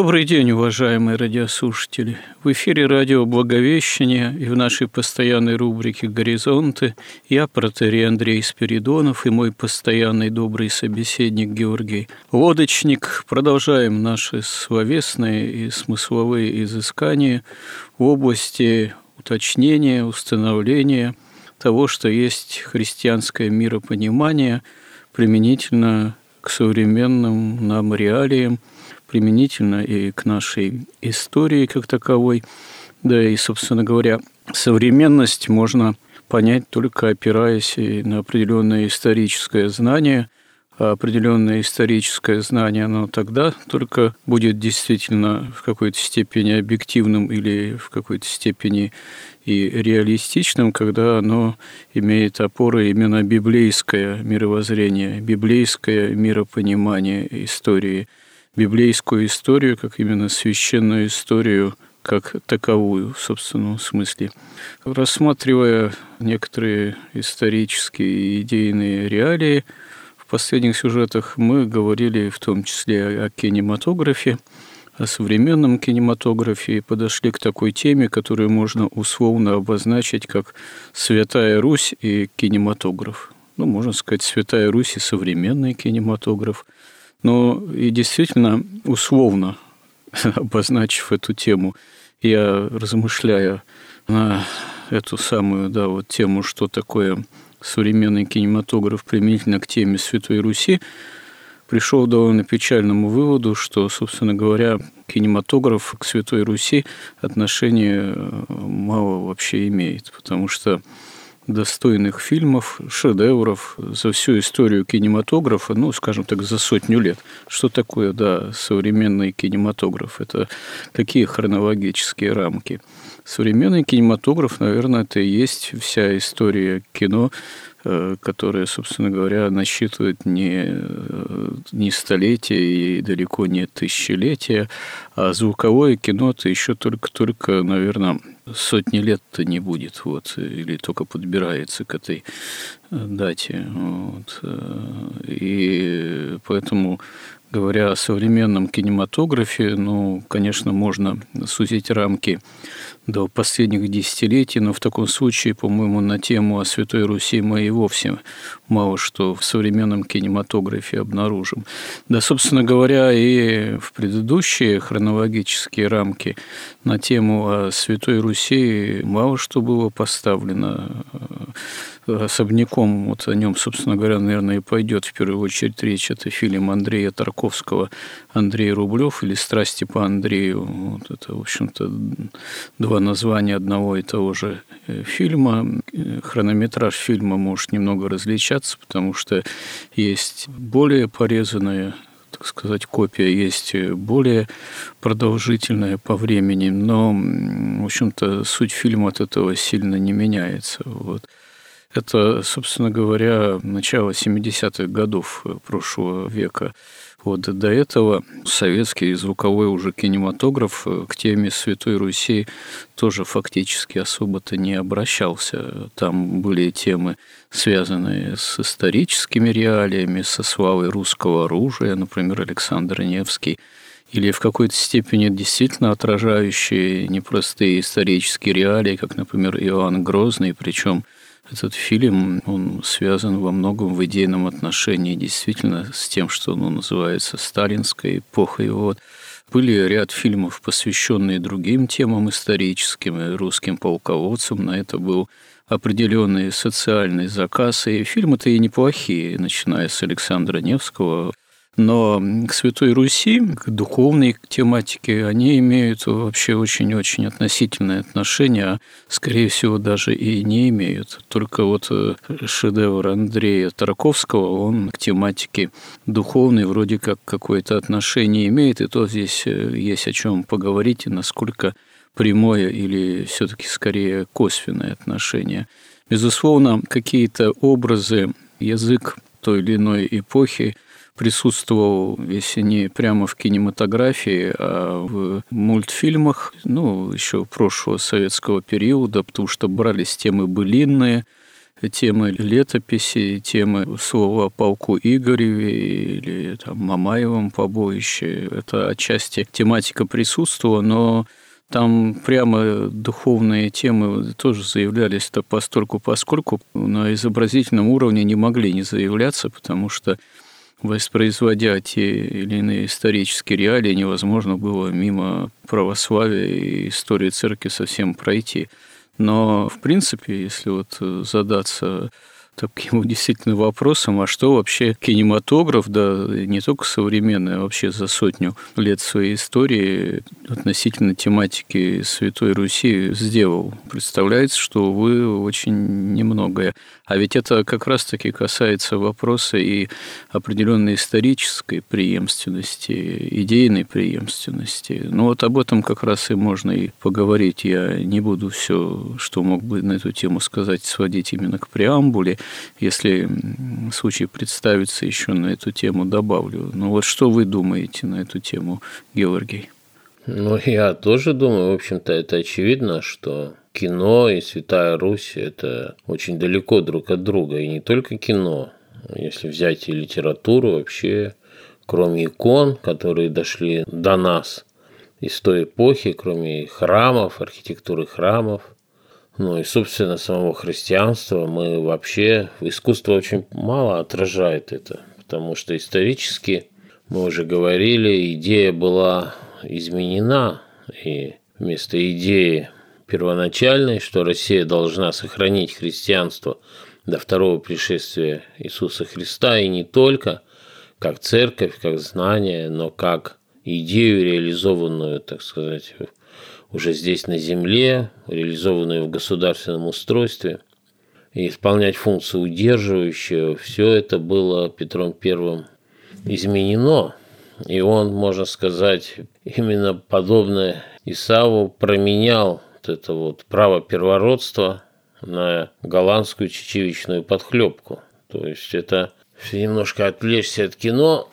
Добрый день, уважаемые радиослушатели. В эфире радио «Благовещение» и в нашей постоянной рубрике «Горизонты» я, протерей Андрей Спиридонов и мой постоянный добрый собеседник Георгий Лодочник. Продолжаем наши словесные и смысловые изыскания в области уточнения, установления того, что есть христианское миропонимание применительно к современным нам реалиям – применительно и к нашей истории как таковой. Да и, собственно говоря, современность можно понять только опираясь на определенное историческое знание, а определенное историческое знание, оно тогда только будет действительно в какой-то степени объективным или в какой-то степени и реалистичным, когда оно имеет опоры именно библейское мировоззрение, библейское миропонимание истории – библейскую историю, как именно священную историю, как таковую, в собственном смысле. Рассматривая некоторые исторические и идейные реалии, в последних сюжетах мы говорили в том числе о кинематографе, о современном кинематографе и подошли к такой теме, которую можно условно обозначить как «Святая Русь и кинематограф». Ну, можно сказать, «Святая Русь и современный кинематограф». Но и действительно, условно обозначив эту тему, я размышляя на эту самую да, вот тему, что такое современный кинематограф применительно к теме Святой Руси, пришел к довольно печальному выводу, что, собственно говоря, кинематограф к Святой Руси отношения э, мало вообще имеет, потому что достойных фильмов, шедевров за всю историю кинематографа, ну, скажем так, за сотню лет. Что такое, да, современный кинематограф? Это какие хронологические рамки? Современный кинематограф, наверное, это и есть вся история кино, Э, которая, собственно говоря, насчитывает не, э, не столетия и далеко не тысячелетия, а звуковое кино то еще только-только, наверное, сотни лет-то не будет, вот, или только подбирается к этой э, дате. Вот. И поэтому говоря о современном кинематографе, ну, конечно, можно сузить рамки до последних десятилетий, но в таком случае, по-моему, на тему о Святой Руси мы и вовсе мало что в современном кинематографе обнаружим. Да, собственно говоря, и в предыдущие хронологические рамки на тему о Святой Руси мало что было поставлено особняком, вот о нем, собственно говоря, наверное, и пойдет в первую очередь речь. Это фильм Андрея Тарковского «Андрей Рублев» или «Страсти по Андрею». Вот это, в общем-то, два названия одного и того же э, фильма. Хронометраж фильма может немного различаться, потому что есть более порезанная так сказать, копия есть более продолжительная по времени, но, в общем-то, суть фильма от этого сильно не меняется. Вот. Это, собственно говоря, начало 70-х годов прошлого века. Вот до этого советский звуковой уже кинематограф к теме Святой Руси тоже фактически особо-то не обращался. Там были темы, связанные с историческими реалиями, со славой русского оружия, например, Александр Невский, или в какой-то степени действительно отражающие непростые исторические реалии, как, например, Иоанн Грозный, причем этот фильм, он связан во многом в идейном отношении действительно с тем, что ну, называется сталинской эпохой. Вот. Были ряд фильмов, посвященные другим темам историческим русским полководцам. На это был определенный социальный заказ. И фильмы-то и неплохие, начиная с Александра Невского, Но к Святой Руси, к духовной тематике, они имеют вообще очень-очень относительное отношение, а, скорее всего, даже и не имеют. Только вот э, шедевр Андрея Тараковского, он к тематике духовной вроде как какое-то отношение имеет, и то здесь э, есть о чем поговорить, и насколько прямое или все-таки скорее косвенное отношение. Безусловно, какие-то образы, язык той или иной эпохи присутствовал, если не прямо в кинематографии, а в мультфильмах, ну, еще прошлого советского периода, потому что брались темы былинные, темы летописи, темы слова о полку Игореве или там, Мамаевом побоище. Это отчасти тематика присутствовала, но там прямо духовные темы тоже заявлялись-то постольку поскольку на изобразительном уровне не могли не заявляться, потому что воспроизводя те или иные исторические реалии, невозможно было мимо православия и истории церкви совсем пройти. Но, в принципе, если вот задаться таким действительно вопросом, а что вообще кинематограф, да не только современный, а вообще за сотню лет своей истории относительно тематики Святой Руси сделал. Представляется, что вы очень немногое. А ведь это как раз-таки касается вопроса и определенной исторической преемственности, идейной преемственности. Ну вот об этом как раз и можно и поговорить. Я не буду все, что мог бы на эту тему сказать, сводить именно к преамбуле. Если случай представится еще на эту тему, добавлю. Ну вот что вы думаете на эту тему, Георгий? Ну, я тоже думаю, в общем-то, это очевидно, что кино и Святая Русь – это очень далеко друг от друга. И не только кино. Если взять и литературу, вообще, кроме икон, которые дошли до нас из той эпохи, кроме храмов, архитектуры храмов – ну и, собственно, самого христианства, мы вообще, искусство очень мало отражает это, потому что исторически, мы уже говорили, идея была изменена, и вместо идеи первоначальной, что Россия должна сохранить христианство до второго пришествия Иисуса Христа, и не только как церковь, как знание, но как идею, реализованную, так сказать, уже здесь на земле, реализованную в государственном устройстве, и исполнять функцию удерживающую, все это было Петром I изменено. И он, можно сказать, именно подобное Исаву променял вот это вот право первородства на голландскую чечевичную подхлебку. То есть это немножко отвлечься от кино,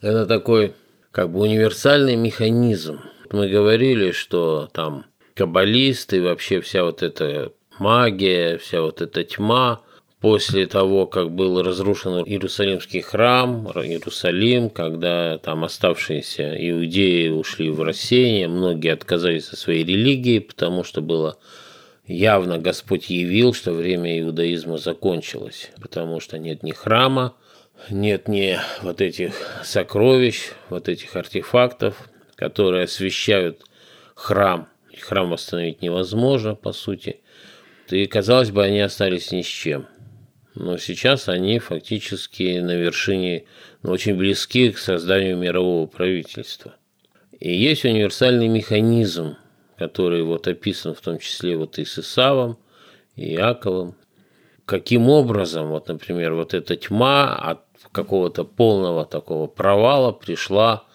это такой как бы универсальный механизм – мы говорили, что там каббалисты, вообще вся вот эта магия, вся вот эта тьма, после того, как был разрушен Иерусалимский храм, Иерусалим, когда там оставшиеся иудеи ушли в рассеяние, многие отказались от своей религии, потому что было явно Господь явил, что время иудаизма закончилось, потому что нет ни храма, нет ни вот этих сокровищ, вот этих артефактов, которые освещают храм. Храм восстановить невозможно, по сути. И, казалось бы, они остались ни с чем. Но сейчас они фактически на вершине, ну, очень близки к созданию мирового правительства. И есть универсальный механизм, который вот описан в том числе вот и с Исавом, и Яковом. Каким образом, вот, например, вот эта тьма от какого-то полного такого провала пришла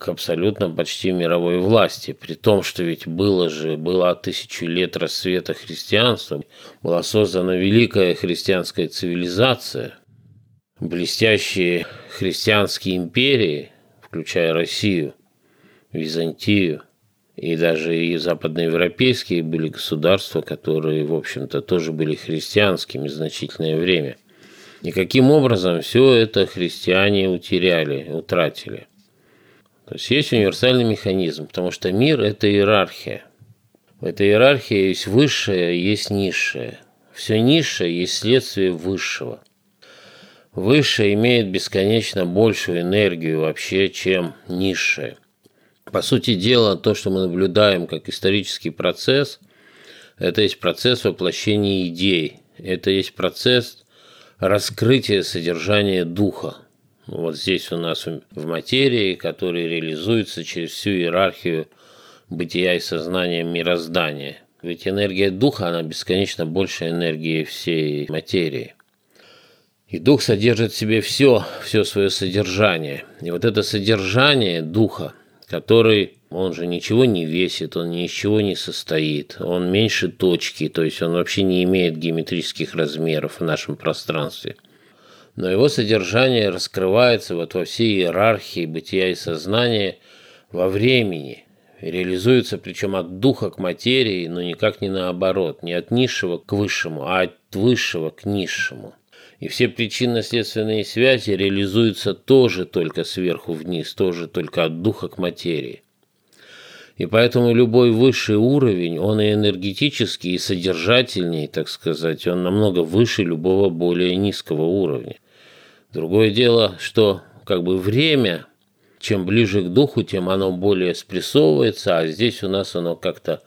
к абсолютно почти мировой власти, при том, что ведь было же, была тысячу лет рассвета христианства, была создана великая христианская цивилизация, блестящие христианские империи, включая Россию, Византию, и даже и западноевропейские были государства, которые, в общем-то, тоже были христианскими значительное время. И каким образом все это христиане утеряли, утратили. То есть есть универсальный механизм, потому что мир – это иерархия. В этой иерархии есть высшее, есть низшее. Все низшее есть следствие высшего. Высшее имеет бесконечно большую энергию вообще, чем низшее. По сути дела, то, что мы наблюдаем как исторический процесс, это есть процесс воплощения идей. Это есть процесс раскрытия содержания духа. Вот здесь у нас в материи, который реализуется через всю иерархию бытия и сознания мироздания. Ведь энергия духа, она бесконечно больше энергии всей материи. И дух содержит в себе все, все свое содержание. И вот это содержание духа, который, он же ничего не весит, он ни из чего не состоит, он меньше точки, то есть он вообще не имеет геометрических размеров в нашем пространстве. Но его содержание раскрывается вот во всей иерархии бытия и сознания во времени, реализуется причем от духа к материи, но никак не наоборот, не от низшего к высшему, а от высшего к низшему. И все причинно-следственные связи реализуются тоже только сверху вниз, тоже только от духа к материи. И поэтому любой высший уровень, он и энергетический, и содержательней, так сказать, он намного выше любого более низкого уровня. Другое дело, что как бы время, чем ближе к духу, тем оно более спрессовывается, а здесь у нас оно как-то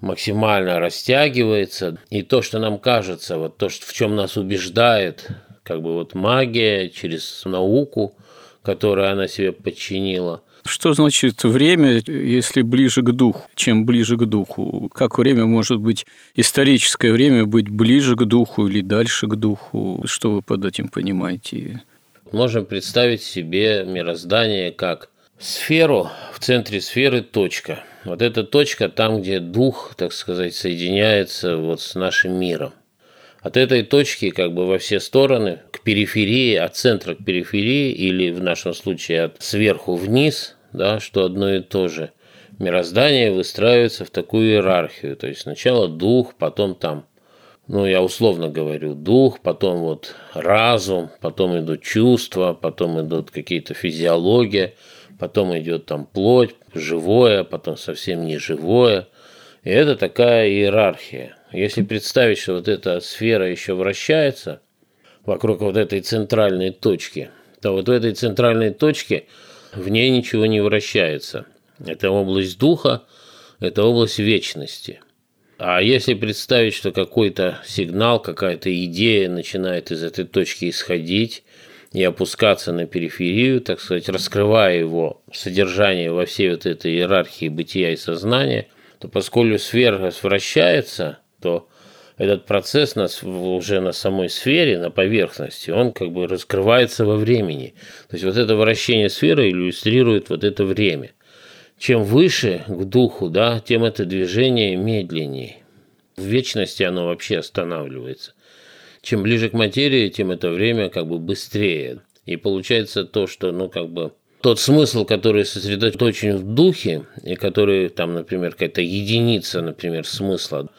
максимально растягивается. И то, что нам кажется, вот то, в чем нас убеждает, как бы вот магия через науку, которую она себе подчинила. Что значит время, если ближе к духу, чем ближе к духу? Как время может быть, историческое время быть ближе к духу или дальше к духу? Что вы под этим понимаете? Можем представить себе мироздание как сферу, в центре сферы точка – вот эта точка там, где дух, так сказать, соединяется вот с нашим миром. От этой точки как бы во все стороны, к периферии, от центра к периферии, или в нашем случае от сверху вниз, да, что одно и то же, мироздание выстраивается в такую иерархию. То есть сначала дух, потом там, ну я условно говорю, дух, потом вот разум, потом идут чувства, потом идут какие-то физиология – потом идет там плоть, живое, потом совсем не живое. И это такая иерархия. Если представить, что вот эта сфера еще вращается вокруг вот этой центральной точки, то вот в этой центральной точке в ней ничего не вращается. Это область духа, это область вечности. А если представить, что какой-то сигнал, какая-то идея начинает из этой точки исходить, и опускаться на периферию, так сказать, раскрывая его содержание во всей вот этой иерархии бытия и сознания, то поскольку сфера вращается, то этот процесс нас уже на самой сфере, на поверхности, он как бы раскрывается во времени. То есть вот это вращение сферы иллюстрирует вот это время. Чем выше к духу, да, тем это движение медленнее. В вечности оно вообще останавливается чем ближе к материи, тем это время как бы быстрее. И получается то, что, ну, как бы тот смысл, который сосредоточен в духе, и который там, например, какая-то единица, например, смысла,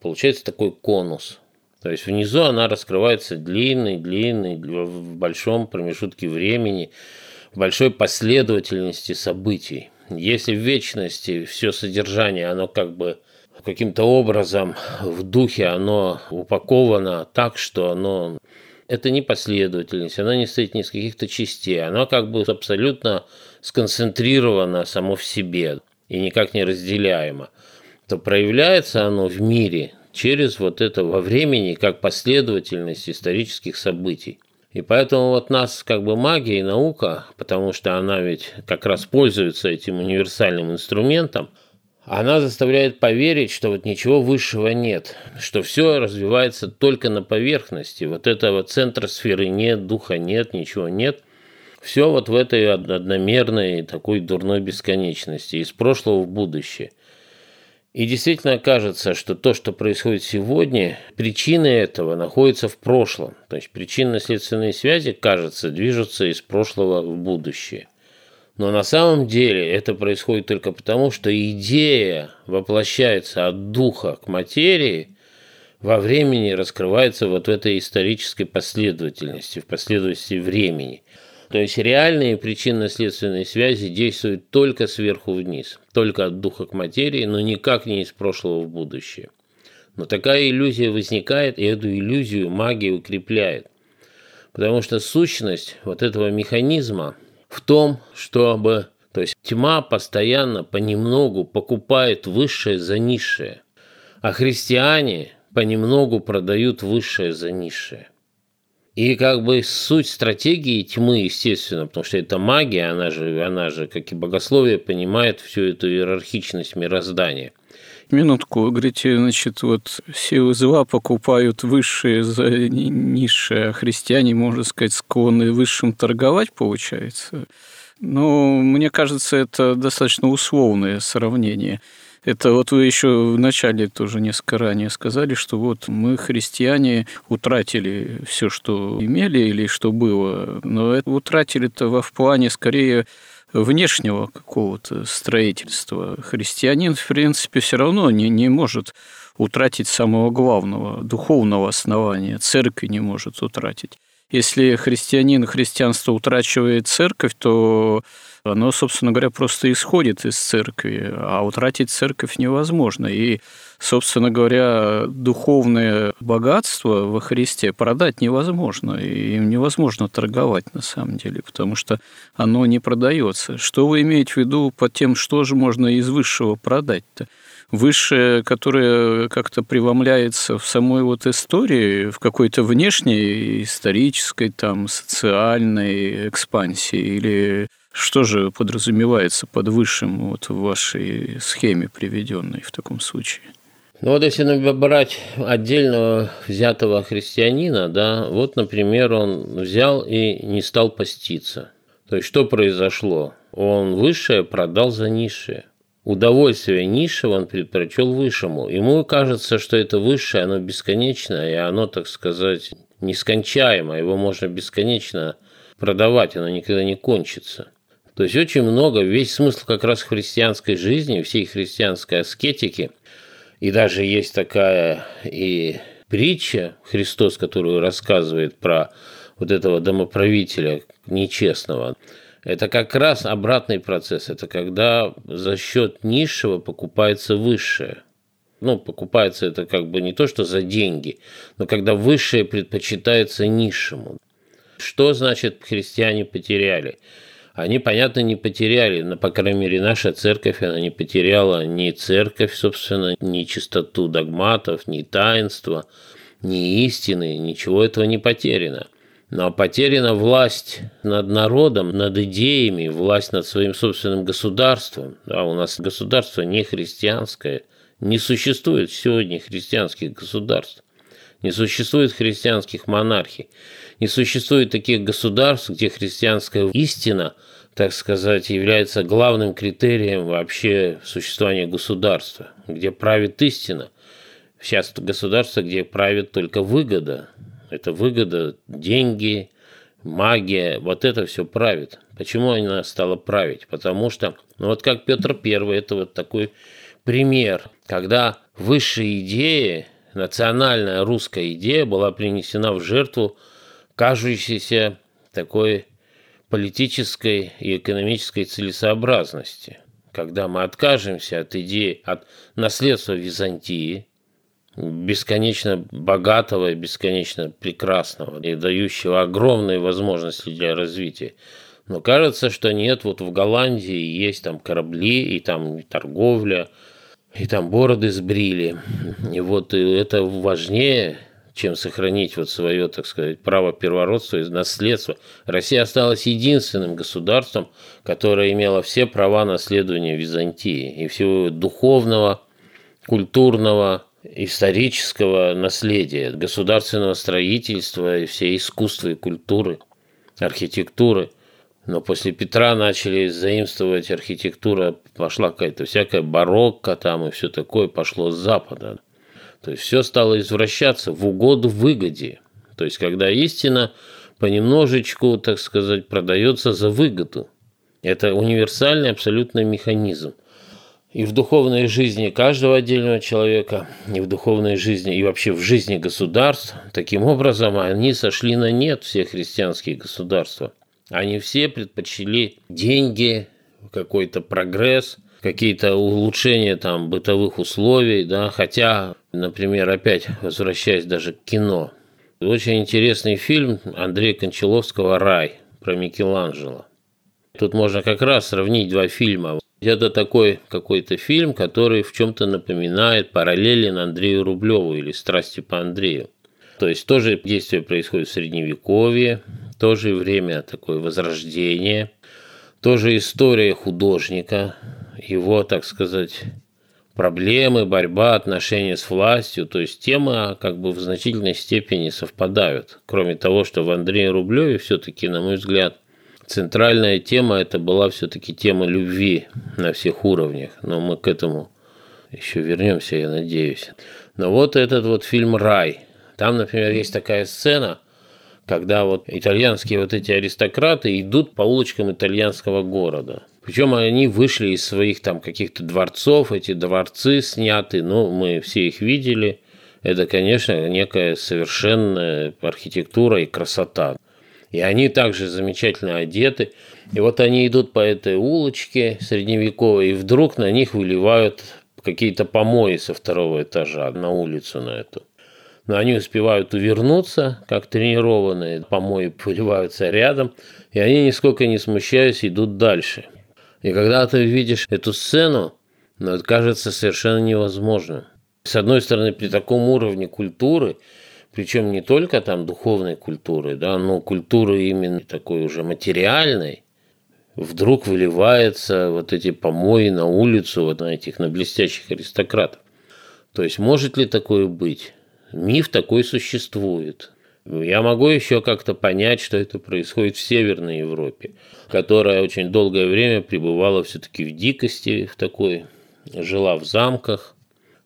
получается такой конус. То есть внизу она раскрывается длинной, длинной, в большом промежутке времени, в большой последовательности событий. Если в вечности все содержание, оно как бы каким-то образом в духе оно упаковано так, что оно это не последовательность, она не стоит ни из каких-то частей, она как бы абсолютно сконцентрирована само в себе и никак не разделяемо, то проявляется оно в мире через вот это во времени как последовательность исторических событий. И поэтому вот нас как бы магия и наука, потому что она ведь как раз пользуется этим универсальным инструментом – она заставляет поверить, что вот ничего высшего нет, что все развивается только на поверхности. Вот этого центра сферы нет, духа нет, ничего нет. Все вот в этой одномерной такой дурной бесконечности, из прошлого в будущее. И действительно кажется, что то, что происходит сегодня, причины этого находятся в прошлом. То есть причинно-следственные связи, кажется, движутся из прошлого в будущее. Но на самом деле это происходит только потому, что идея воплощается от духа к материи, во времени раскрывается вот в этой исторической последовательности, в последовательности времени. То есть реальные причинно-следственные связи действуют только сверху вниз, только от духа к материи, но никак не из прошлого в будущее. Но такая иллюзия возникает, и эту иллюзию магия укрепляет. Потому что сущность вот этого механизма – в том, чтобы то есть тьма постоянно понемногу покупает высшее за низшее, а христиане понемногу продают высшее за низшее. И как бы суть стратегии тьмы, естественно, потому что это магия, она же, она же, как и богословие, понимает всю эту иерархичность мироздания. Минутку, говорите, значит, вот силы зла покупают высшие за низшие, а христиане, можно сказать, склонны высшим торговать, получается? Ну, мне кажется, это достаточно условное сравнение. Это вот вы еще в начале тоже несколько ранее сказали, что вот мы, христиане, утратили все, что имели или что было, но это утратили-то в плане скорее внешнего какого-то строительства. Христианин, в принципе, все равно не, не может утратить самого главного, духовного основания. Церкви не может утратить. Если христианин христианство утрачивает церковь, то оно, собственно говоря, просто исходит из церкви, а утратить церковь невозможно. И, собственно говоря, духовное богатство во Христе продать невозможно, и им невозможно торговать на самом деле, потому что оно не продается. Что вы имеете в виду под тем, что же можно из высшего продать-то? высшее, которое как-то преломляется в самой вот истории, в какой-то внешней исторической, там, социальной экспансии или что же подразумевается под высшим вот в вашей схеме, приведенной в таком случае? Ну вот если брать отдельного взятого христианина, да, вот, например, он взял и не стал поститься. То есть что произошло? Он высшее продал за низшее. Удовольствие низшего он предпочел высшему. Ему кажется, что это высшее, оно бесконечное, и оно, так сказать, нескончаемо. Его можно бесконечно продавать, оно никогда не кончится. То есть очень много, весь смысл как раз христианской жизни, всей христианской аскетики, и даже есть такая и притча Христос, которую рассказывает про вот этого домоправителя нечестного. Это как раз обратный процесс. Это когда за счет низшего покупается высшее. Ну, покупается это как бы не то, что за деньги, но когда высшее предпочитается низшему. Что значит христиане потеряли? Они, понятно, не потеряли, но, по крайней мере, наша церковь, она не потеряла ни церковь, собственно, ни чистоту догматов, ни таинства, ни истины, ничего этого не потеряно. Но потеряна власть над народом, над идеями, власть над своим собственным государством. Да, у нас государство не христианское. Не существует сегодня христианских государств. Не существует христианских монархий. Не существует таких государств, где христианская истина, так сказать, является главным критерием вообще существования государства, где правит истина. Сейчас государство, где правит только выгода. Это выгода, деньги, магия, вот это все правит. Почему она стала править? Потому что, ну вот как Петр I, это вот такой пример, когда высшая идея, национальная русская идея была принесена в жертву кажущейся такой политической и экономической целесообразности. Когда мы откажемся от идеи, от наследства Византии, бесконечно богатого и бесконечно прекрасного, и дающего огромные возможности для развития. Но кажется, что нет, вот в Голландии есть там корабли, и там торговля, и там бороды сбрили. И вот это важнее чем сохранить вот свое, так сказать, право первородства и наследства. Россия осталась единственным государством, которое имело все права наследования Византии и всего духовного, культурного, исторического наследия, государственного строительства и все искусства и культуры, архитектуры. Но после Петра начали заимствовать архитектура, пошла какая-то всякая барокко там и все такое пошло с запада. То есть все стало извращаться в угоду выгоде. То есть когда истина понемножечку, так сказать, продается за выгоду. Это универсальный абсолютный механизм. И в духовной жизни каждого отдельного человека, и в духовной жизни, и вообще в жизни государств, таким образом они сошли на нет, все христианские государства. Они все предпочли деньги, какой-то прогресс – какие-то улучшения там бытовых условий, да, хотя, например, опять возвращаясь даже к кино, очень интересный фильм Андрея Кончаловского «Рай» про Микеланджело. Тут можно как раз сравнить два фильма. Это такой какой-то фильм, который в чем-то напоминает параллелен Андрею Рублеву или «Страсти по Андрею». То есть тоже действие происходит в Средневековье, тоже время такое возрождение, тоже история художника, его, так сказать, проблемы, борьба, отношения с властью. То есть темы как бы в значительной степени совпадают. Кроме того, что в Андрее Рублеве все-таки, на мой взгляд, центральная тема это была все-таки тема любви на всех уровнях. Но мы к этому еще вернемся, я надеюсь. Но вот этот вот фильм «Рай», там, например, есть такая сцена, когда вот итальянские вот эти аристократы идут по улочкам итальянского города. Причем они вышли из своих там каких-то дворцов, эти дворцы сняты, ну, мы все их видели. Это, конечно, некая совершенная архитектура и красота. И они также замечательно одеты. И вот они идут по этой улочке средневековой, и вдруг на них выливают какие-то помои со второго этажа на улицу на эту но они успевают увернуться, как тренированные, помои поливаются рядом, и они, нисколько не смущаясь, идут дальше. И когда ты видишь эту сцену, ну, это кажется совершенно невозможным. С одной стороны, при таком уровне культуры, причем не только там духовной культуры, да, но культуры именно такой уже материальной, вдруг выливается вот эти помои на улицу, вот на этих, на блестящих аристократов. То есть может ли такое быть? Миф такой существует. Я могу еще как-то понять, что это происходит в Северной Европе, которая очень долгое время пребывала все-таки в дикости, в такой, жила в замках,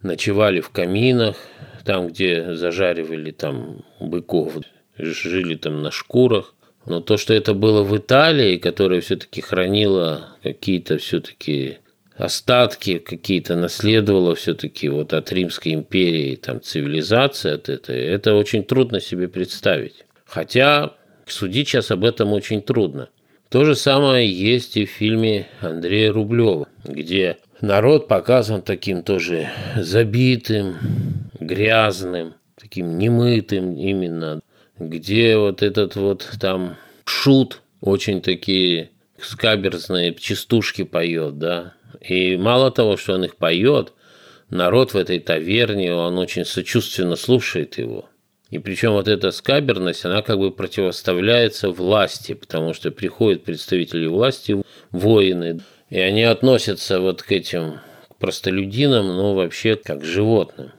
ночевали в каминах, там, где зажаривали там быков, жили там на шкурах. Но то, что это было в Италии, которая все-таки хранила какие-то все-таки остатки какие-то наследовала все-таки вот от Римской империи, там цивилизация от этой, это очень трудно себе представить. Хотя судить сейчас об этом очень трудно. То же самое есть и в фильме Андрея Рублева, где народ показан таким тоже забитым, грязным, таким немытым именно, где вот этот вот там шут очень такие скаберзные частушки поет, да, и мало того, что он их поет, народ в этой таверне, он очень сочувственно слушает его. И причем вот эта скаберность, она как бы противоставляется власти, потому что приходят представители власти, воины, и они относятся вот к этим простолюдинам, ну, вообще как к животным.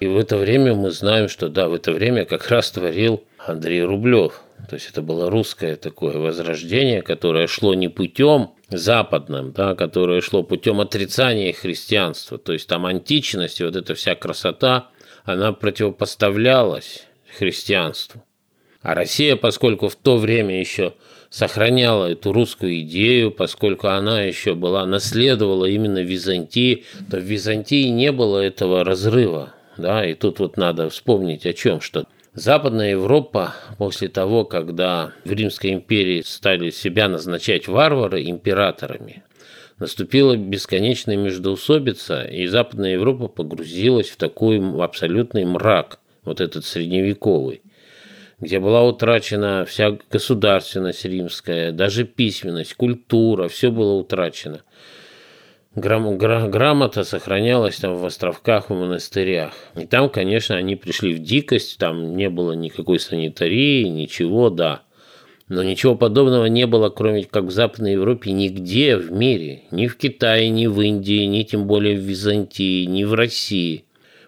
И в это время мы знаем, что да, в это время как раз творил Андрей Рублев. То есть это было русское такое возрождение, которое шло не путем западным, да, которое шло путем отрицания христианства. То есть там античность и вот эта вся красота, она противопоставлялась христианству. А Россия, поскольку в то время еще сохраняла эту русскую идею, поскольку она еще была, наследовала именно Византии, то в Византии не было этого разрыва. Да, и тут вот надо вспомнить о чем, что Западная Европа после того, когда в Римской империи стали себя назначать варвары императорами, наступила бесконечная междоусобица, и Западная Европа погрузилась в такой абсолютный мрак, вот этот средневековый, где была утрачена вся государственность римская, даже письменность, культура, все было утрачено – грам, гра, грамота сохранялась там в островках, в монастырях. И там, конечно, они пришли в дикость, там не было никакой санитарии, ничего, да. Но ничего подобного не было, кроме как в Западной Европе, нигде в мире. Ни в Китае, ни в Индии, ни тем более в Византии, ни в России.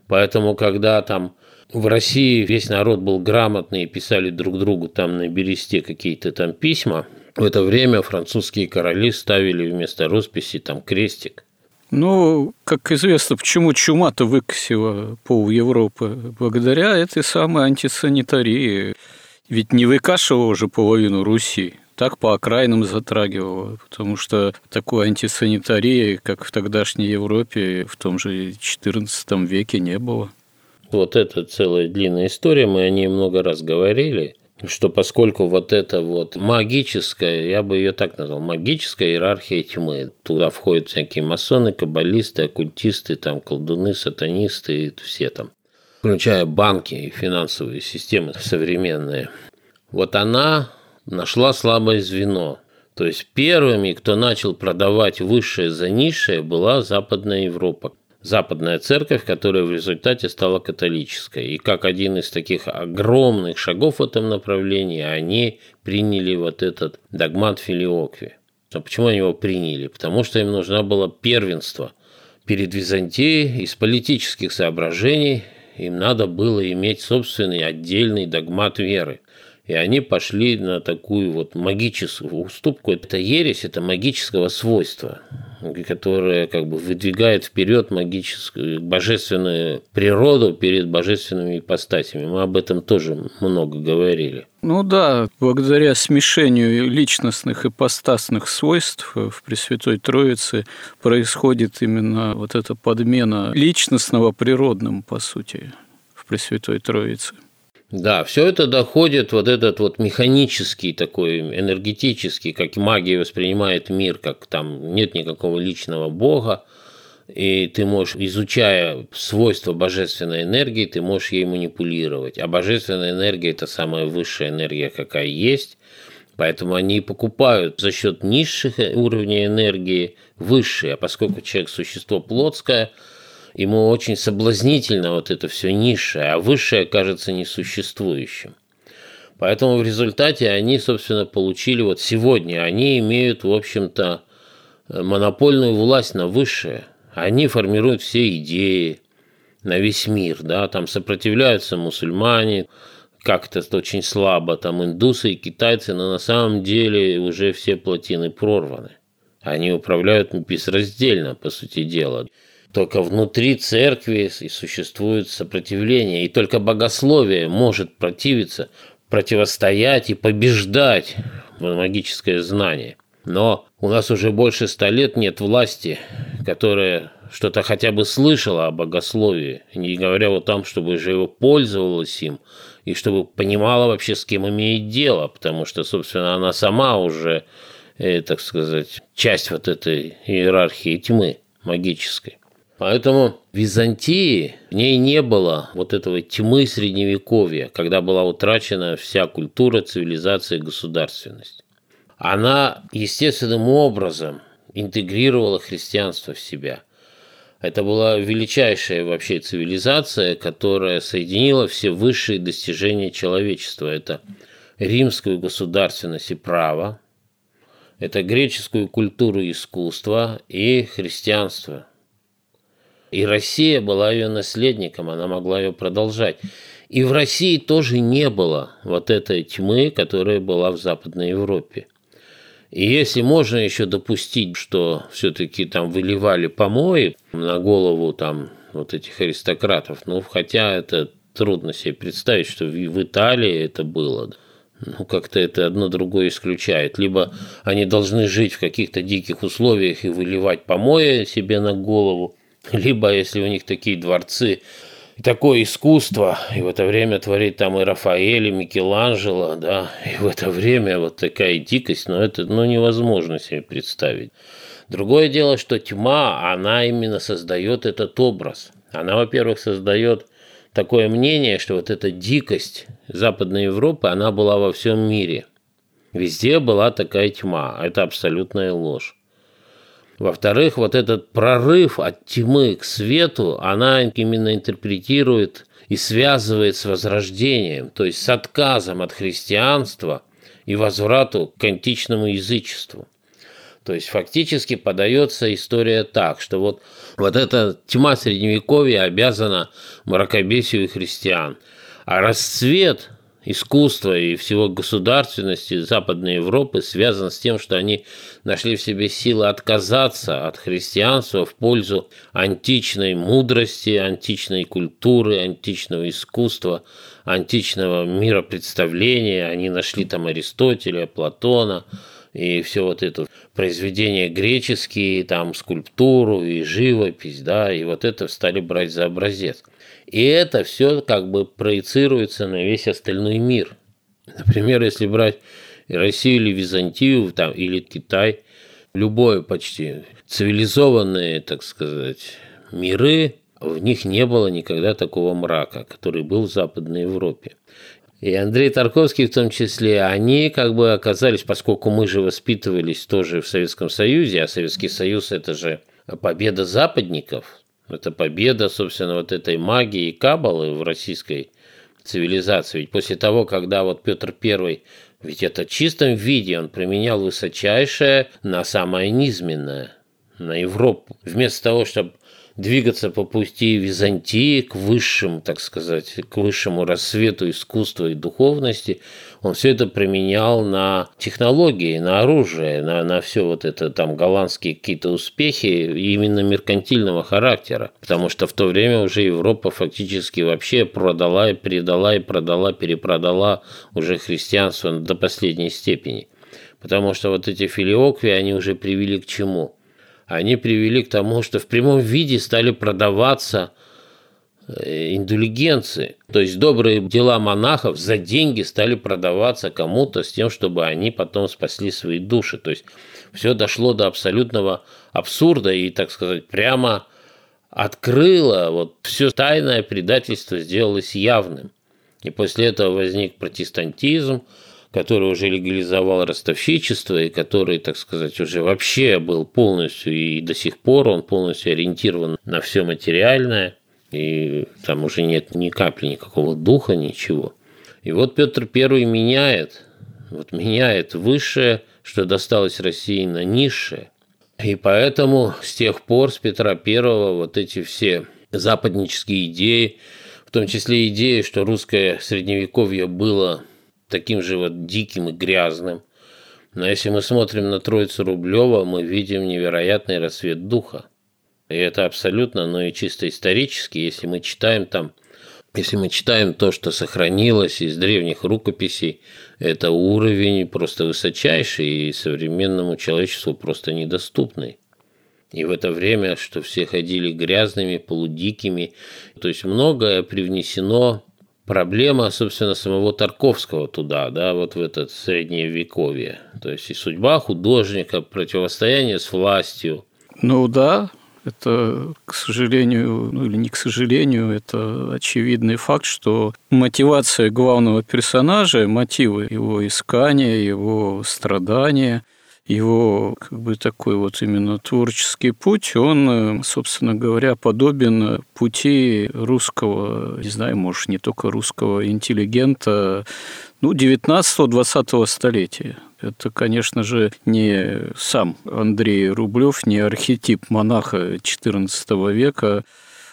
Поэтому, когда там в России весь народ был грамотный и писали друг другу там на бересте какие-то там письма, в это время французские короли ставили вместо росписи там крестик. Ну, как известно, почему чума-то выкосила пол Европы? Благодаря этой самой антисанитарии. Ведь не выкашивала уже половину Руси, так по окраинам затрагивала, потому что такой антисанитарии, как в тогдашней Европе, в том же XIV веке не было. Вот это целая длинная история, мы о ней много раз говорили что поскольку вот это вот магическая, я бы ее так назвал, магическая иерархия тьмы, туда входят всякие масоны, каббалисты, оккультисты, там колдуны, сатанисты, и все там, включая банки и финансовые системы современные. Вот она нашла слабое звено. То есть первыми, кто начал продавать высшее за низшее, была Западная Европа. Западная церковь, которая в результате стала католической. И как один из таких огромных шагов в этом направлении, они приняли вот этот догмат филиокви. А почему они его приняли? Потому что им нужно было первенство перед Византией из политических соображений. Им надо было иметь собственный отдельный догмат веры. И они пошли на такую вот магическую уступку. Это ересь, это магического свойства, которая как бы выдвигает вперед магическую, божественную природу перед божественными ипостасями. Мы об этом тоже много говорили. Ну да, благодаря смешению личностных и ипостасных свойств в Пресвятой Троице происходит именно вот эта подмена личностного природным, по сути, в Пресвятой Троице. Да, все это доходит, вот этот вот механический такой, энергетический, как магия воспринимает мир, как там нет никакого личного бога, и ты можешь, изучая свойства божественной энергии, ты можешь ей манипулировать. А божественная энергия – это самая высшая энергия, какая есть, поэтому они покупают за счет низших уровней энергии высшие, а поскольку человек – существо плотское – ему очень соблазнительно вот это все низшее, а высшее кажется несуществующим. Поэтому в результате они, собственно, получили вот сегодня, они имеют, в общем-то, монопольную власть на высшее. Они формируют все идеи на весь мир, да, там сопротивляются мусульмане, как-то очень слабо, там индусы и китайцы, но на самом деле уже все плотины прорваны. Они управляют безраздельно, по сути дела. Только внутри церкви и существует сопротивление, и только богословие может противиться, противостоять и побеждать магическое знание. Но у нас уже больше ста лет нет власти, которая что-то хотя бы слышала о богословии, не говоря вот там, чтобы же его пользовалась им, и чтобы понимала вообще, с кем имеет дело, потому что, собственно, она сама уже, э, так сказать, часть вот этой иерархии тьмы магической. Поэтому в Византии в ней не было вот этого тьмы средневековья, когда была утрачена вся культура, цивилизация государственность. Она естественным образом интегрировала христианство в себя. Это была величайшая вообще цивилизация, которая соединила все высшие достижения человечества. Это римскую государственность и право, это греческую культуру и искусство и христианство – и Россия была ее наследником, она могла ее продолжать. И в России тоже не было вот этой тьмы, которая была в Западной Европе. И если можно еще допустить, что все-таки там выливали помои на голову там вот этих аристократов, ну, хотя это трудно себе представить, что в Италии это было. Ну, как-то это одно другое исключает. Либо они должны жить в каких-то диких условиях и выливать помои себе на голову, либо если у них такие дворцы, такое искусство, и в это время творить там и Рафаэль, и Микеланджело, да, и в это время вот такая дикость, но это ну, невозможно себе представить. Другое дело, что тьма, она именно создает этот образ. Она, во-первых, создает такое мнение, что вот эта дикость Западной Европы, она была во всем мире. Везде была такая тьма. Это абсолютная ложь. Во-вторых, вот этот прорыв от тьмы к свету, она именно интерпретирует и связывает с возрождением, то есть с отказом от христианства и возврату к античному язычеству. То есть фактически подается история так, что вот, вот эта тьма средневековья обязана мракобесию христиан, а расцвет искусства и всего государственности Западной Европы связан с тем, что они нашли в себе силы отказаться от христианства в пользу античной мудрости, античной культуры, античного искусства, античного миропредставления. Они нашли там Аристотеля, Платона, и все вот это произведения греческие, там скульптуру и живопись, да, и вот это стали брать за образец. И это все как бы проецируется на весь остальной мир. Например, если брать Россию или Византию, там, или Китай, любое почти цивилизованные, так сказать, миры, в них не было никогда такого мрака, который был в Западной Европе. И Андрей Тарковский в том числе, они как бы оказались, поскольку мы же воспитывались тоже в Советском Союзе, а Советский Союз – это же победа западников, Это победа, собственно, вот этой магии и кабалы в российской цивилизации. Ведь после того, когда вот Петр I, ведь это в чистом виде он применял высочайшее на самое низменное, на Европу. Вместо того, чтобы двигаться по пути Византии к высшему, так сказать, к высшему рассвету искусства и духовности, он все это применял на технологии, на оружие, на, на все вот это там голландские какие-то успехи именно меркантильного характера. Потому что в то время уже Европа фактически вообще продала и передала и продала, перепродала уже христианство до последней степени. Потому что вот эти филиоквии, они уже привели к чему? Они привели к тому, что в прямом виде стали продаваться э, индулигенции. То есть добрые дела монахов за деньги стали продаваться кому-то с тем, чтобы они потом спасли свои души. То есть все дошло до абсолютного абсурда и, так сказать, прямо открыло, вот все тайное предательство сделалось явным. И после этого возник протестантизм, который уже легализовал ростовщичество и который, так сказать, уже вообще был полностью и до сих пор он полностью ориентирован на все материальное, и там уже нет ни капли никакого духа, ничего. И вот Петр I меняет, вот меняет высшее, что досталось России на низшее. И поэтому с тех пор, с Петра I, вот эти все западнические идеи, в том числе идеи, что русское средневековье было таким же вот диким и грязным. Но если мы смотрим на Троицу Рублева, мы видим невероятный рассвет духа. И это абсолютно, но и чисто исторически, если мы читаем там, если мы читаем то, что сохранилось из древних рукописей, это уровень просто высочайший и современному человечеству просто недоступный. И в это время, что все ходили грязными, полудикими, то есть многое привнесено проблема, собственно, самого Тарковского туда, да, вот в этот среднее вековье. То есть и судьба художника, противостояние с властью. Ну да, это, к сожалению, ну или не к сожалению, это очевидный факт, что мотивация главного персонажа, мотивы его искания, его страдания – его как бы такой вот именно творческий путь, он, э, собственно говоря, подобен пути русского, не знаю, может, не только русского интеллигента, ну, 19-20 столетия. Это, конечно же, не сам Андрей Рублев, не архетип монаха XIV века,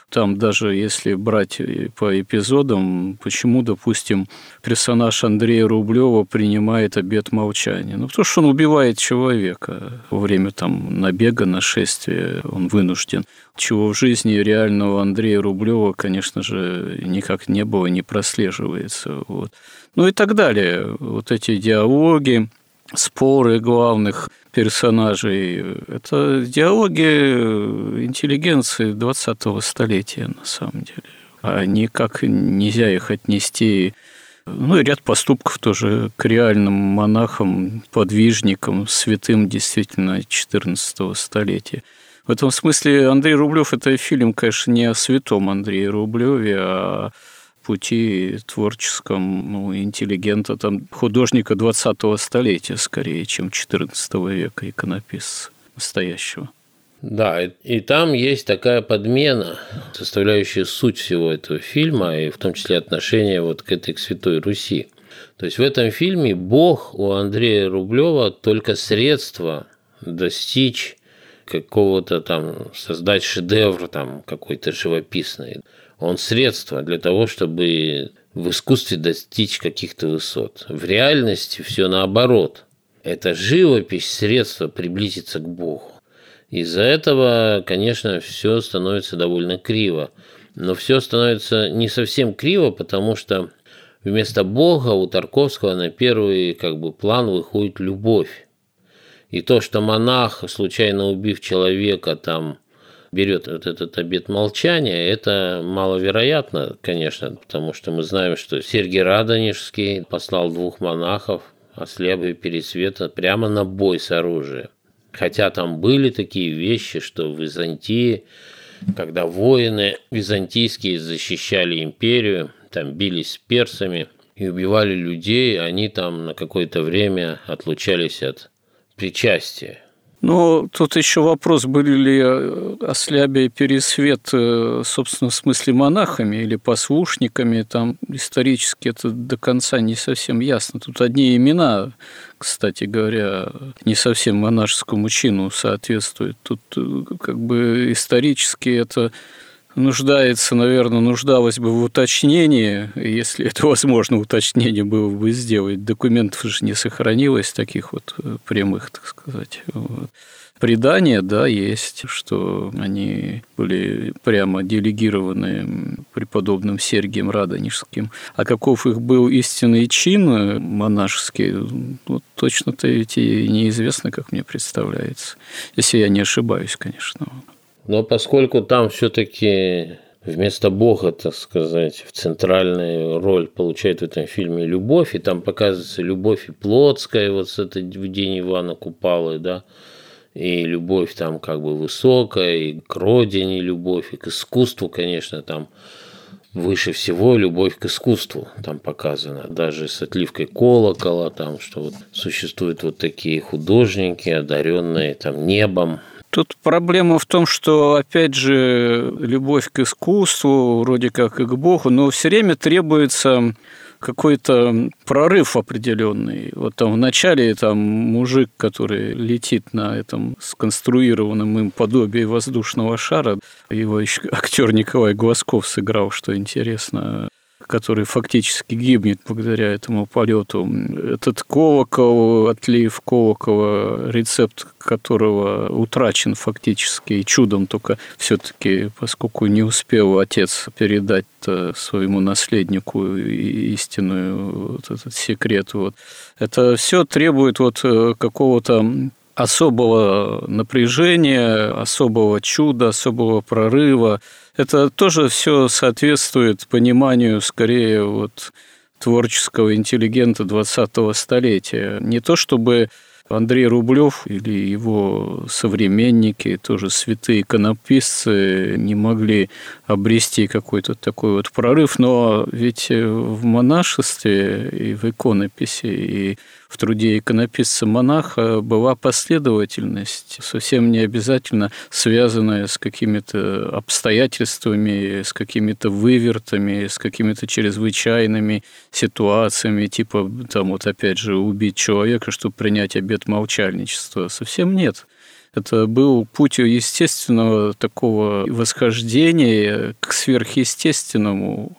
там даже если брать по эпизодам, почему, допустим, персонаж Андрея Рублева принимает обет молчания? Ну, потому что он убивает человека во время там набега, нашествия, он вынужден. Чего в жизни реального Андрея Рублева, конечно же, никак не было, не прослеживается. Вот. Ну и так далее. Вот эти диалоги, споры главных персонажей. Это диалоги интеллигенции 20-го столетия, на самом деле. А никак нельзя их отнести ну и ряд поступков тоже к реальным монахам, подвижникам, святым действительно 14 столетия. В этом смысле Андрей Рублев – это фильм, конечно, не о святом Андрее Рублеве, а пути творческом ну, интеллигента, там, художника 20-го столетия скорее, чем 14 века иконописца настоящего. Да, и, и там есть такая подмена, составляющая суть всего этого фильма, и в том числе отношение вот к этой к Святой Руси. То есть в этом фильме Бог у Андрея Рублева только средство достичь какого-то там, создать шедевр там какой-то живописный. Он средство для того, чтобы в искусстве достичь каких-то высот. В реальности все наоборот. Это живопись средство приблизиться к Богу. Из-за этого, конечно, все становится довольно криво. Но все становится не совсем криво, потому что вместо Бога у Тарковского на первый как бы, план выходит любовь. И то, что монах, случайно убив человека, там берет вот этот обет молчания, это маловероятно, конечно, потому что мы знаем, что Сергий Радонежский послал двух монахов, ослепы Пересвета, прямо на бой с оружием. Хотя там были такие вещи, что в Византии, когда воины византийские защищали империю, там бились с персами и убивали людей, они там на какое-то время отлучались от причастия. Ну, тут еще вопрос, были ли э, Ослябия и Пересвет, э, собственно, в смысле монахами или послушниками. Там исторически это до конца не совсем ясно. Тут одни имена, кстати говоря, не совсем монашескому чину соответствуют. Тут э, как бы исторически это нуждается, наверное, нуждалась бы в уточнении, если это возможно, уточнение было бы сделать. Документов же не сохранилось, таких вот э, прямых, так сказать. Вот. Предания, да, есть, что они были прямо делегированы преподобным Сергием Радонежским. А каков их был истинный чин э, монашеский, ну, точно-то ведь и неизвестно, как мне представляется. Если я не ошибаюсь, конечно. Но поскольку там все-таки вместо Бога, так сказать, в центральную роль получает в этом фильме любовь, и там показывается любовь и плотская, вот с этой в день Ивана Купалы, да, и любовь там как бы высокая, и к родине любовь, и к искусству, конечно, там выше всего любовь к искусству там показана. Даже с отливкой колокола, там, что вот существуют вот такие художники, одаренные там небом, Тут проблема в том, что, опять же, любовь к искусству, вроде как и к Богу, но все время требуется какой-то прорыв определенный. Вот там в начале там мужик, который летит на этом сконструированном им подобии воздушного шара, его еще актер Николай Глазков сыграл, что интересно который фактически гибнет благодаря этому полету. Этот колокол, отлив колокола, рецепт которого утрачен фактически и чудом только все-таки, поскольку не успел отец передать своему наследнику истинную вот этот секрет. Вот. Это все требует вот э, какого-то особого напряжения, особого чуда, особого прорыва. Это тоже все соответствует пониманию скорее вот творческого интеллигента 20-го столетия. Не то чтобы Андрей Рублев или его современники, тоже святые иконописцы, не могли обрести какой-то такой вот прорыв, но ведь в монашестве и в иконописи, и в труде иконописца-монаха была последовательность, совсем не обязательно связанная с какими-то обстоятельствами, с какими-то вывертами, с какими-то чрезвычайными ситуациями, типа, там вот опять же, убить человека, чтобы принять обет молчальничества. Совсем нет. Это был путь естественного такого восхождения к сверхъестественному,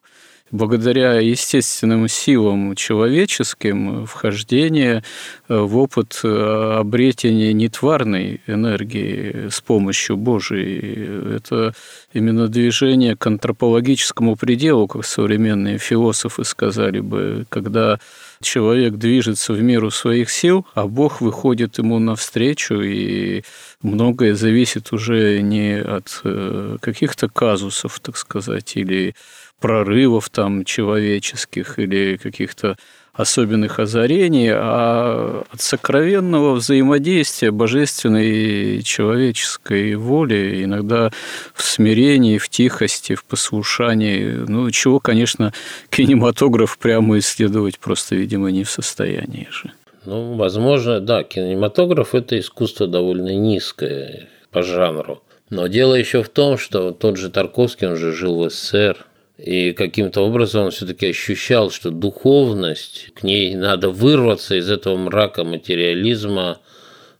благодаря естественным силам человеческим вхождение э, в опыт э, обретения нетварной энергии с помощью Божией. Это именно движение к антропологическому пределу, как современные философы сказали бы, когда человек движется в меру своих сил, а Бог выходит ему навстречу, и многое зависит уже не от э, каких-то казусов, так сказать, или прорывов там человеческих или каких-то особенных озарений, а от сокровенного взаимодействия божественной и человеческой воли, иногда в смирении, в тихости, в послушании, ну, чего, конечно, кинематограф прямо исследовать просто, видимо, не в состоянии же. Ну, возможно, да, кинематограф – это искусство довольно низкое по жанру. Но дело еще в том, что тот же Тарковский, он же жил в СССР, и каким-то образом он все-таки ощущал, что духовность, к ней надо вырваться из этого мрака материализма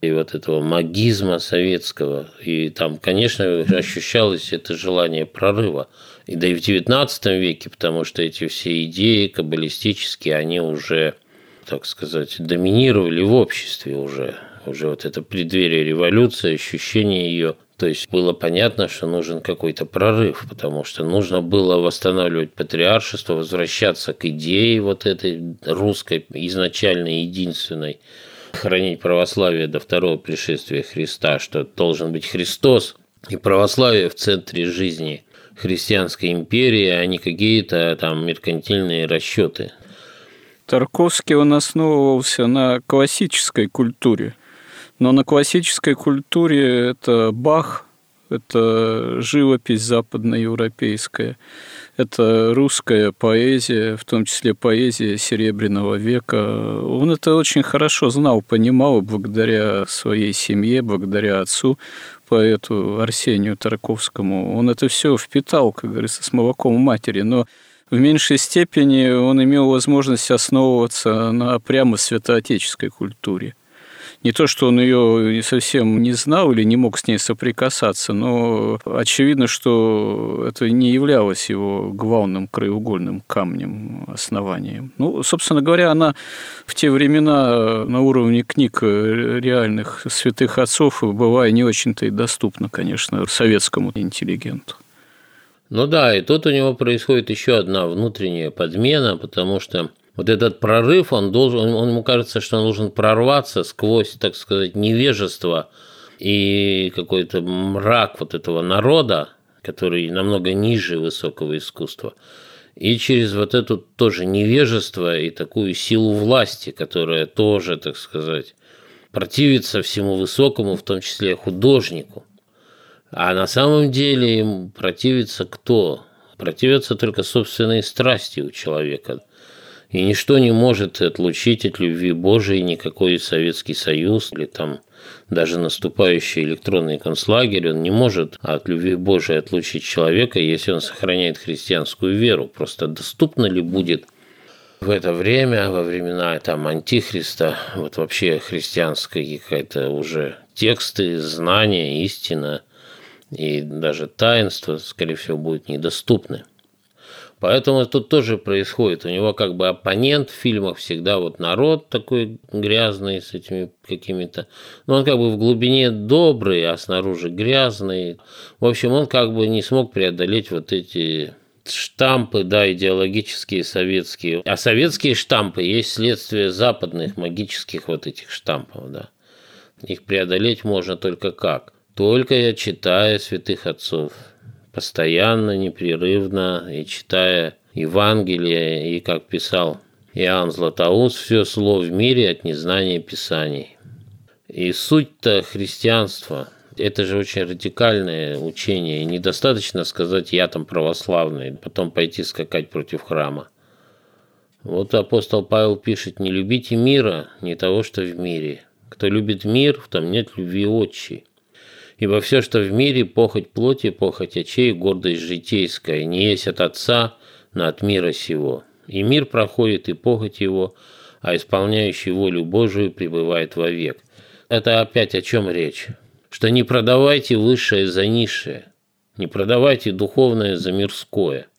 и вот этого магизма советского. И там, конечно, ощущалось это желание прорыва. И да и в XIX веке, потому что эти все идеи каббалистические, они уже, так сказать, доминировали в обществе уже. Уже вот это преддверие революции, ощущение ее то есть было понятно, что нужен какой-то прорыв, потому что нужно было восстанавливать патриаршество, возвращаться к идее вот этой русской, изначально единственной, хранить православие до второго пришествия Христа, что должен быть Христос. И православие в центре жизни христианской империи, а не какие-то там меркантильные расчеты. Тарковский он основывался на классической культуре – но на классической культуре это Бах, это живопись западноевропейская, это русская поэзия, в том числе поэзия Серебряного века. Он это очень хорошо знал, понимал благодаря своей семье, благодаря отцу, поэту Арсению Тарковскому. Он это все впитал, как говорится, с молоком матери, но в меньшей степени он имел возможность основываться на прямо святоотеческой культуре. Не то, что он ее совсем не знал или не мог с ней соприкасаться, но очевидно, что это не являлось его главным краеугольным камнем, основанием. Ну, собственно говоря, она в те времена на уровне книг реальных святых отцов была не очень-то и доступна, конечно, советскому интеллигенту. Ну да, и тут у него происходит еще одна внутренняя подмена, потому что вот этот прорыв, он должен, он, ему кажется, что он должен прорваться сквозь, так сказать, невежество и какой-то мрак вот этого народа, который намного ниже высокого искусства, и через вот это тоже невежество и такую силу власти, которая тоже, так сказать, противится всему высокому, в том числе художнику. А на самом деле им противится кто? Противятся только собственные страсти у человека – и ничто не может отлучить от любви Божией никакой Советский Союз или там даже наступающий электронный концлагерь, он не может от любви Божией отлучить человека, если он сохраняет христианскую веру. Просто доступно ли будет в это время, во времена там антихриста, вот вообще христианская какая-то уже тексты, знания, истина и даже таинство, скорее всего, будут недоступны. Поэтому тут тоже происходит. У него как бы оппонент в фильмах всегда вот народ такой грязный с этими какими-то... Ну, он как бы в глубине добрый, а снаружи грязный. В общем, он как бы не смог преодолеть вот эти штампы, да, идеологические советские. А советские штампы есть следствие западных магических вот этих штампов, да. Их преодолеть можно только как? Только я читаю святых отцов, постоянно, непрерывно, и читая Евангелие, и, как писал Иоанн Златоуст, все слово в мире от незнания Писаний. И суть-то христианства – это же очень радикальное учение, недостаточно сказать «я там православный», потом пойти скакать против храма. Вот апостол Павел пишет «Не любите мира, не того, что в мире. Кто любит мир, в том нет любви отчей». Ибо все, что в мире, похоть плоти, похоть очей, гордость житейская, не есть от Отца, но от мира сего. И мир проходит, и похоть его, а исполняющий волю Божию пребывает вовек. Это опять о чем речь? Что не продавайте высшее за низшее, не продавайте духовное за мирское –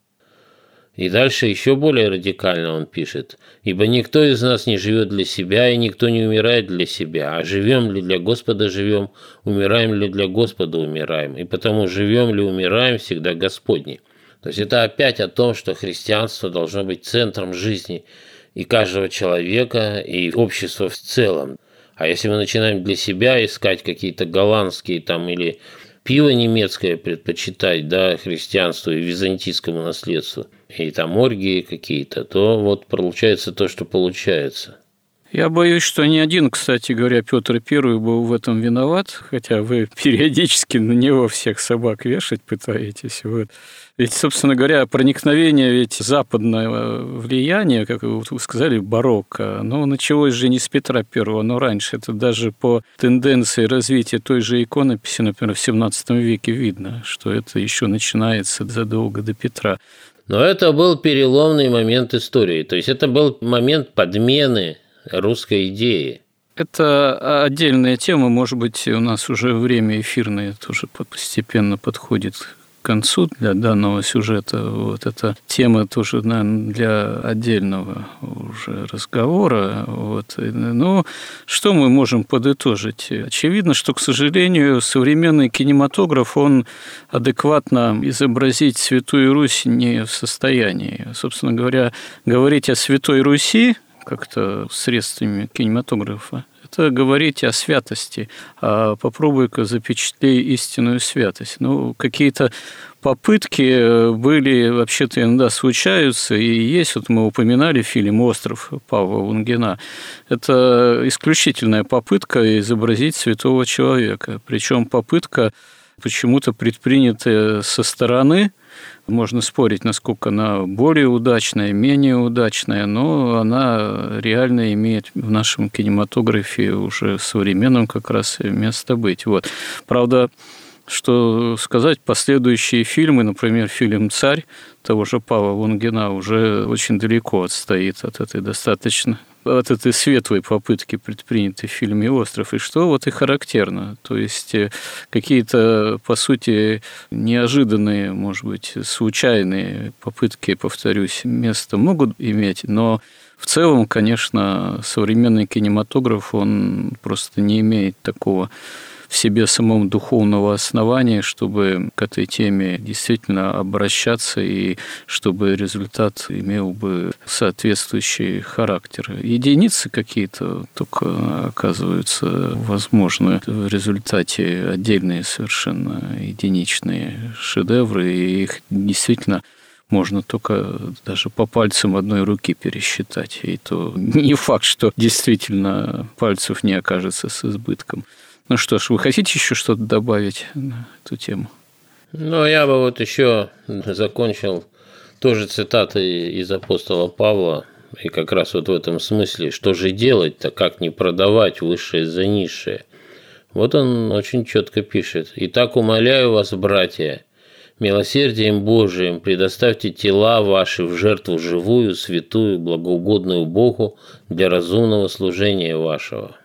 и дальше еще более радикально он пишет. «Ибо никто из нас не живет для себя, и никто не умирает для себя. А живем ли для Господа живем, умираем ли для Господа умираем. И потому живем ли умираем всегда Господни». То есть это опять о том, что христианство должно быть центром жизни и каждого человека, и общества в целом. А если мы начинаем для себя искать какие-то голландские там или пиво немецкое предпочитать, да, христианству и византийскому наследству – и там оргии какие-то, то вот получается то, что получается. Я боюсь, что ни один, кстати говоря, Петр I был в этом виноват, хотя вы периодически на него всех собак вешать пытаетесь. Вот. Ведь, собственно говоря, проникновение ведь западное влияние, как вы сказали, барокко, оно началось же не с Петра I, но раньше. Это даже по тенденции развития той же иконописи, например, в XVII веке видно, что это еще начинается задолго до Петра. Но это был переломный момент истории. То есть это был момент подмены русской идеи. Это отдельная тема, может быть, у нас уже время эфирное тоже постепенно подходит концу для данного сюжета. Вот эта тема тоже, наверное, для отдельного уже разговора. Вот. Но ну, что мы можем подытожить? Очевидно, что, к сожалению, современный кинематограф, он адекватно изобразить Святую Русь не в состоянии. Собственно говоря, говорить о Святой Руси как-то средствами кинематографа это говорить о святости. А попробуй-ка запечатлей истинную святость. Ну, какие-то попытки э, были, вообще-то иногда случаются, и есть, вот мы упоминали фильм «Остров» Павла Лунгина. Это исключительная попытка изобразить святого человека. Причем попытка почему-то предпринятая со стороны, можно спорить, насколько она более удачная, менее удачная, но она реально имеет в нашем кинематографе уже современном как раз место быть. Вот. Правда, что сказать, последующие фильмы, например, фильм «Царь» того же Павла Лунгина уже очень далеко отстоит от этой достаточно от этой светлой попытки, предпринятой в фильме «Остров», и что вот и характерно. То есть э, какие-то, по сути, неожиданные, может быть, случайные попытки, повторюсь, место могут иметь, но в целом, конечно, современный кинематограф, он просто не имеет такого в себе самом духовного основания, чтобы к этой теме действительно обращаться и чтобы результат имел бы соответствующий характер. Единицы какие-то только оказываются возможны в результате отдельные совершенно единичные шедевры, и их действительно можно только даже по пальцам одной руки пересчитать. И то не факт, что действительно пальцев не окажется с избытком. Ну что ж, вы хотите еще что-то добавить на эту тему? Ну, я бы вот еще закончил тоже цитатой из апостола Павла, и как раз вот в этом смысле, что же делать-то, как не продавать высшее за низшее. Вот он очень четко пишет. «Итак, умоляю вас, братья, милосердием Божиим предоставьте тела ваши в жертву живую, святую, благоугодную Богу для разумного служения вашего».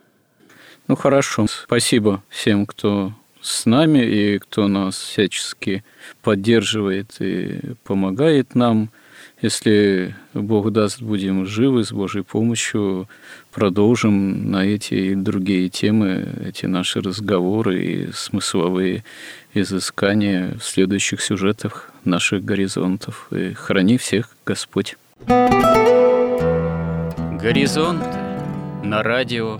Ну хорошо, спасибо всем, кто с нами и кто нас всячески поддерживает и помогает нам. Если Бог даст, будем живы с Божьей помощью, продолжим на эти и другие темы, эти наши разговоры и смысловые изыскания в следующих сюжетах наших горизонтов. И храни всех Господь. Горизонт на радио